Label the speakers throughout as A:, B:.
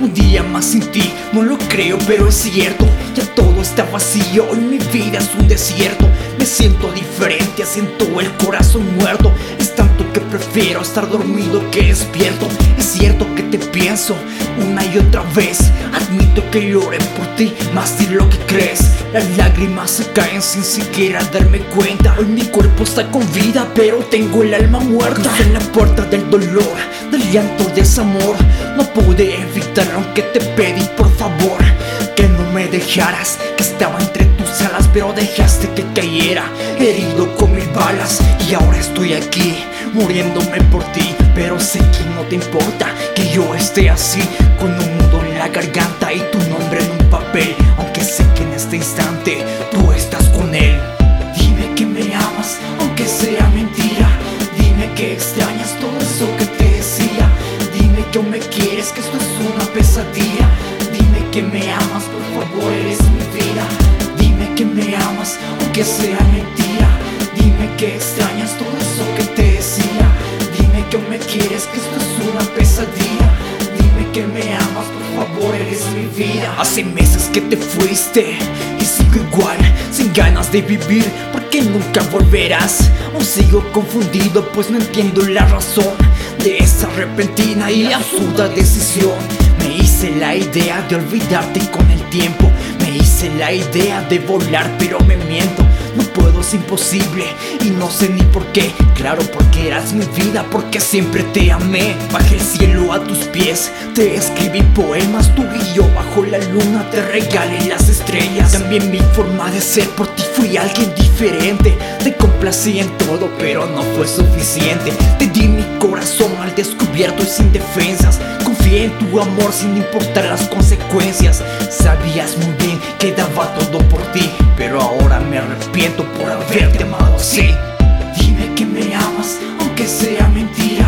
A: Un día más sin ti, no lo creo, pero es cierto. Ya todo está vacío y mi vida es un desierto. Me siento diferente, siento el corazón muerto. Es tanto que prefiero estar dormido que despierto. Es cierto que te pienso una y otra vez. Admito que lloré por ti, más de lo que crees. Las lágrimas se caen sin siquiera darme cuenta. Hoy mi cuerpo está con vida, pero tengo el alma muerta. en la puerta del dolor, del llanto, desamor. No pude evitar aunque te pedí por favor me dejaras, que estaba entre tus alas, pero dejaste que cayera, herido con mil balas. Y ahora estoy aquí, muriéndome por ti, pero sé que no te importa que yo esté así, con un nudo en la garganta y tu nombre en un papel, aunque sé que en este instante tú estás con él. Dime que me amas, aunque sea mentira. Dime que extrañas todo eso que te decía. Dime que aún me quieres, que esto es una pesadilla. Dime que me amas, favor, eres mi vida. Dime que me amas, aunque sea mentira. Dime que extrañas todo eso que te decía. Dime que me quieres, esto es una pesadilla. Dime que me amas, por favor, eres mi vida. Hace meses que te fuiste y sigo igual, sin ganas de vivir, porque nunca volverás. Aún sigo confundido, pues no entiendo la razón de esa repentina y absurda decisión. Hice la idea de olvidarte con el tiempo. Me hice la idea de volar, pero me miento. No puedo, es imposible y no sé ni por qué. Claro, porque eras mi vida, porque siempre te amé. Bajé el cielo a tus pies, te escribí poemas. Tú y yo bajo la luna te regalé las estrellas. También mi forma de ser por ti fui alguien diferente. Te complací en todo, pero no fue suficiente. Te di mi corazón al descubierto y sin defensas. Tu amor sin importar las consecuencias. Sabías muy bien que daba todo por ti, pero ahora me arrepiento por haberte amado así. Dime que me amas, aunque sea mentira.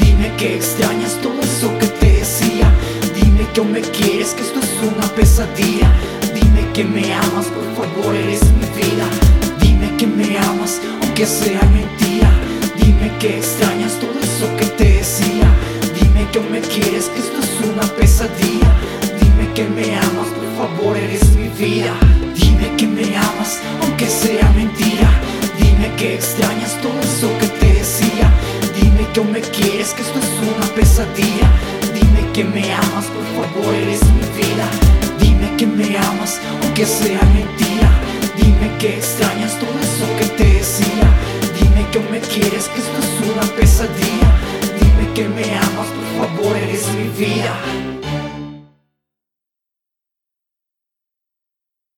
A: Dime que extrañas todo eso que te decía. Dime que aún me quieres, que esto es una pesadilla. Dime que me amas, por favor, eres mi vida. Dime que me amas, aunque sea mentira. Dime que extrañas todo eso que te decía. Dime que aún me quieres, que esto Dime que me amas, por favor, eres mi vida. Dime que me amas, aunque sea mentira. Dime que extrañas todo eso que te decía. Dime que aún me quieres, que esto es una pesadilla. Dime que me amas, por favor, eres mi vida. Dime que me amas, aunque sea mentira. Dime que extrañas todo eso que te decía. Dime que aún me quieres, que esto es una pesadilla. Dime que me amas, por favor, eres mi vida.